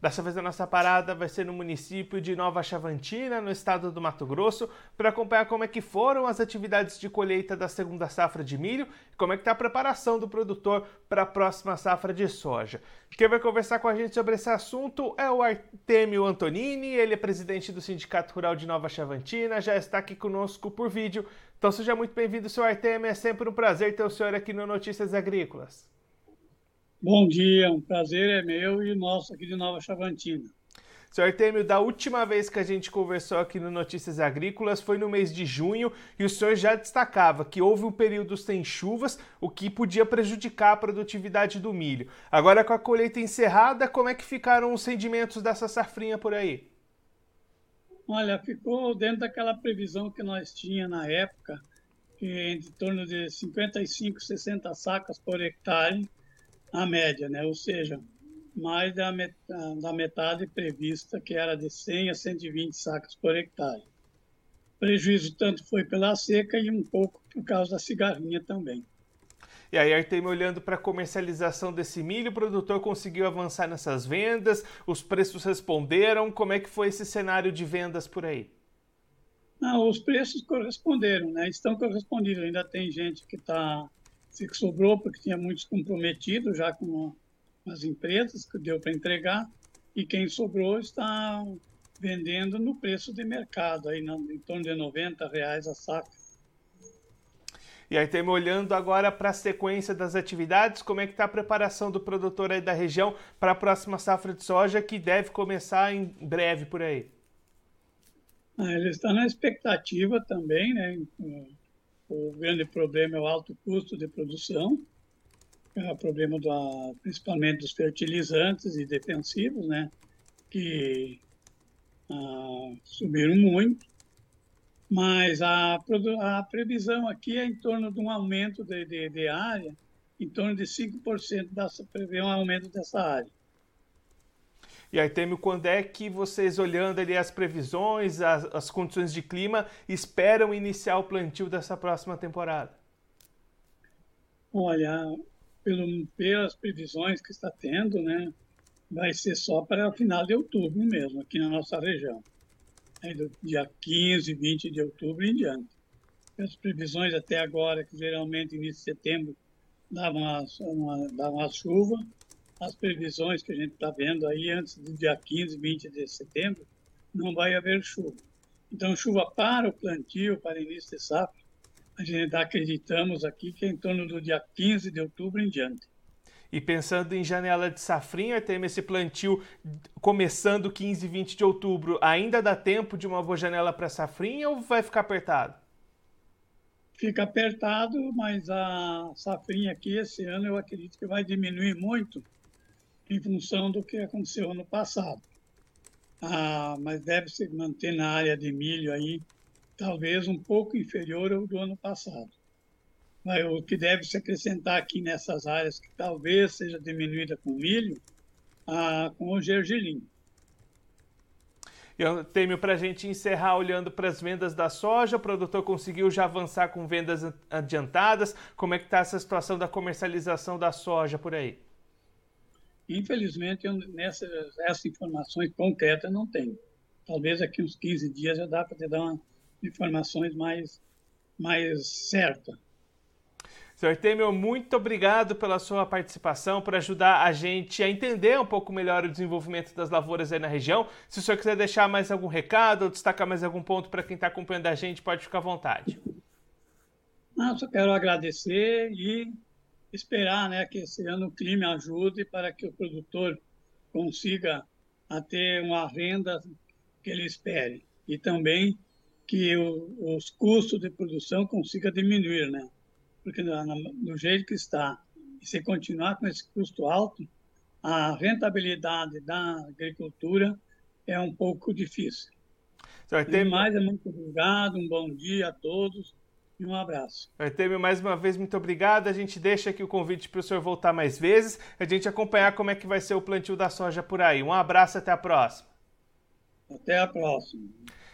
Dessa vez a nossa parada vai ser no município de Nova Chavantina, no estado do Mato Grosso, para acompanhar como é que foram as atividades de colheita da segunda safra de milho e como é que está a preparação do produtor para a próxima safra de soja. Quem vai conversar com a gente sobre esse assunto é o Artemio Antonini, ele é presidente do Sindicato Rural de Nova Chavantina, já está aqui conosco por vídeo. Então seja muito bem-vindo, senhor Artemio, é sempre um prazer ter o senhor aqui no Notícias Agrícolas. Bom dia, um prazer é meu e nosso aqui de Nova Chavantina. Senhor Artemio, da última vez que a gente conversou aqui no Notícias Agrícolas foi no mês de junho e o senhor já destacava que houve um período sem chuvas, o que podia prejudicar a produtividade do milho. Agora, com a colheita encerrada, como é que ficaram os rendimentos dessa safrinha por aí? Olha, ficou dentro daquela previsão que nós tínhamos na época, em torno de 55, 60 sacas por hectare a média, né? ou seja, mais da metade, da metade prevista, que era de 100 a 120 sacas por hectare. O prejuízo tanto foi pela seca e um pouco por causa da cigarrinha também. E aí, Artemio, olhando para a comercialização desse milho, o produtor conseguiu avançar nessas vendas, os preços responderam. Como é que foi esse cenário de vendas por aí? Não, os preços corresponderam, né? Estão correspondidos. Ainda tem gente que está que sobrou porque tinha muitos comprometidos já com as empresas que deu para entregar e quem sobrou está vendendo no preço de mercado aí em torno de 90 reais a saca. E aí, temos olhando agora para a sequência das atividades, como é que está a preparação do produtor aí da região para a próxima safra de soja que deve começar em breve por aí? Ah, ele está na expectativa também, né? O grande problema é o alto custo de produção, é o problema do, principalmente dos fertilizantes e defensivos, né, que ah, subiram muito, mas a, a, previsão aqui é em torno de um aumento de, de, de área, em torno de 5% dessa, prevê um aumento dessa área. E aí, Temio, quando é que vocês, olhando ali as previsões, as, as condições de clima, esperam iniciar o plantio dessa próxima temporada? Olha, pelo, pelas previsões que está tendo, né, vai ser só para final de outubro mesmo, aqui na nossa região. Aí do dia 15, 20 de outubro em diante. As previsões até agora, que geralmente início de setembro davam uma, davam a chuva, as previsões que a gente está vendo aí antes do dia 15, 20 de setembro, não vai haver chuva. Então, chuva para o plantio, para início de safra, a gente acreditamos aqui que é em torno do dia 15 de outubro em diante. E pensando em janela de safrinha, tem esse plantio começando 15 e 20 de outubro, ainda dá tempo de uma boa janela para safrinha ou vai ficar apertado? Fica apertado, mas a safrinha aqui esse ano eu acredito que vai diminuir muito, em função do que aconteceu ano passado. Ah, mas deve se manter na área de milho aí, talvez um pouco inferior ao do ano passado. Mas o que deve se acrescentar aqui nessas áreas que talvez seja diminuída com milho, ah, com o gergelim. Eu temo para a gente encerrar olhando para as vendas da soja. O produtor conseguiu já avançar com vendas adiantadas. Como é que está essa situação da comercialização da soja por aí? Infelizmente, eu, nessa, essas informações concretas não tenho. Talvez aqui uns 15 dias já dá para te dar uma, informações mais, mais certas. Senhor Temer, muito obrigado pela sua participação, por ajudar a gente a entender um pouco melhor o desenvolvimento das lavouras aí na região. Se o senhor quiser deixar mais algum recado ou destacar mais algum ponto para quem está acompanhando a gente, pode ficar à vontade. Não, só quero agradecer e esperar né, que esse ano o clima ajude para que o produtor consiga a ter uma renda que ele espere e também que o, os custos de produção consiga diminuir, né? Porque do jeito que está, e se continuar com esse custo alto, a rentabilidade da agricultura é um pouco difícil. Tem... mais é muito obrigado, um bom dia a todos e um abraço. Artemio, mais uma vez, muito obrigado. A gente deixa aqui o convite para o senhor voltar mais vezes, a gente acompanhar como é que vai ser o plantio da soja por aí. Um abraço, até a próxima. Até a próxima.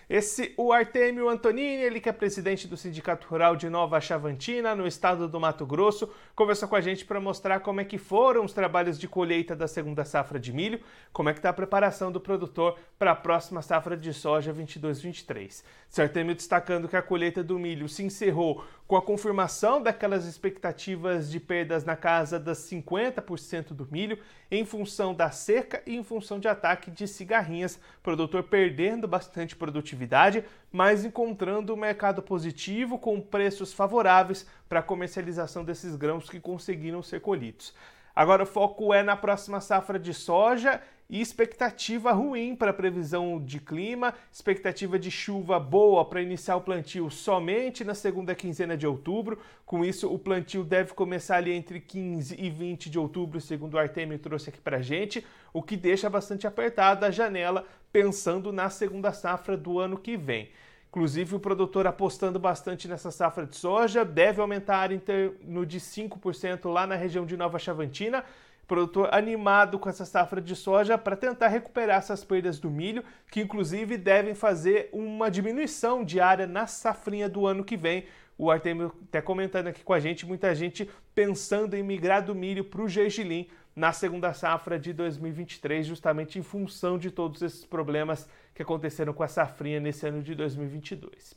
Esse, o Artemio Antonini, ele que é presidente do Sindicato Rural de Nova Chavantina, no estado do Mato Grosso, conversou com a gente para mostrar como é que foram os trabalhos de colheita da segunda safra de milho, como é que está a preparação do produtor para a próxima safra de soja 22-23. O Artemio destacando que a colheita do milho se encerrou com a confirmação daquelas expectativas de perdas na casa das 50% do milho, em função da seca e em função de ataque de cigarrinhas, produtor perdendo bastante produtividade, mas encontrando um mercado positivo com preços favoráveis para a comercialização desses grãos que conseguiram ser colhidos. Agora o foco é na próxima safra de soja e expectativa ruim para a previsão de clima, expectativa de chuva boa para iniciar o plantio somente na segunda quinzena de outubro. Com isso, o plantio deve começar ali entre 15 e 20 de outubro, segundo o Artemio trouxe aqui para gente, o que deixa bastante apertada a janela pensando na segunda safra do ano que vem. Inclusive, o produtor apostando bastante nessa safra de soja deve aumentar em torno de 5% lá na região de Nova Chavantina produtor animado com essa safra de soja para tentar recuperar essas perdas do milho, que inclusive devem fazer uma diminuição diária na safrinha do ano que vem. O Artemio até comentando aqui com a gente, muita gente pensando em migrar do milho para o gergelim na segunda safra de 2023, justamente em função de todos esses problemas que aconteceram com a safrinha nesse ano de 2022.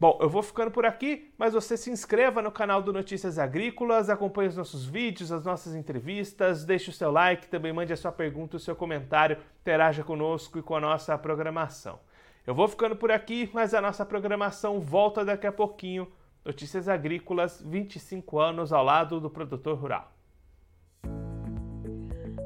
Bom, eu vou ficando por aqui, mas você se inscreva no canal do Notícias Agrícolas, acompanhe os nossos vídeos, as nossas entrevistas, deixe o seu like, também mande a sua pergunta, o seu comentário, interaja conosco e com a nossa programação. Eu vou ficando por aqui, mas a nossa programação volta daqui a pouquinho. Notícias Agrícolas, 25 anos ao lado do produtor rural.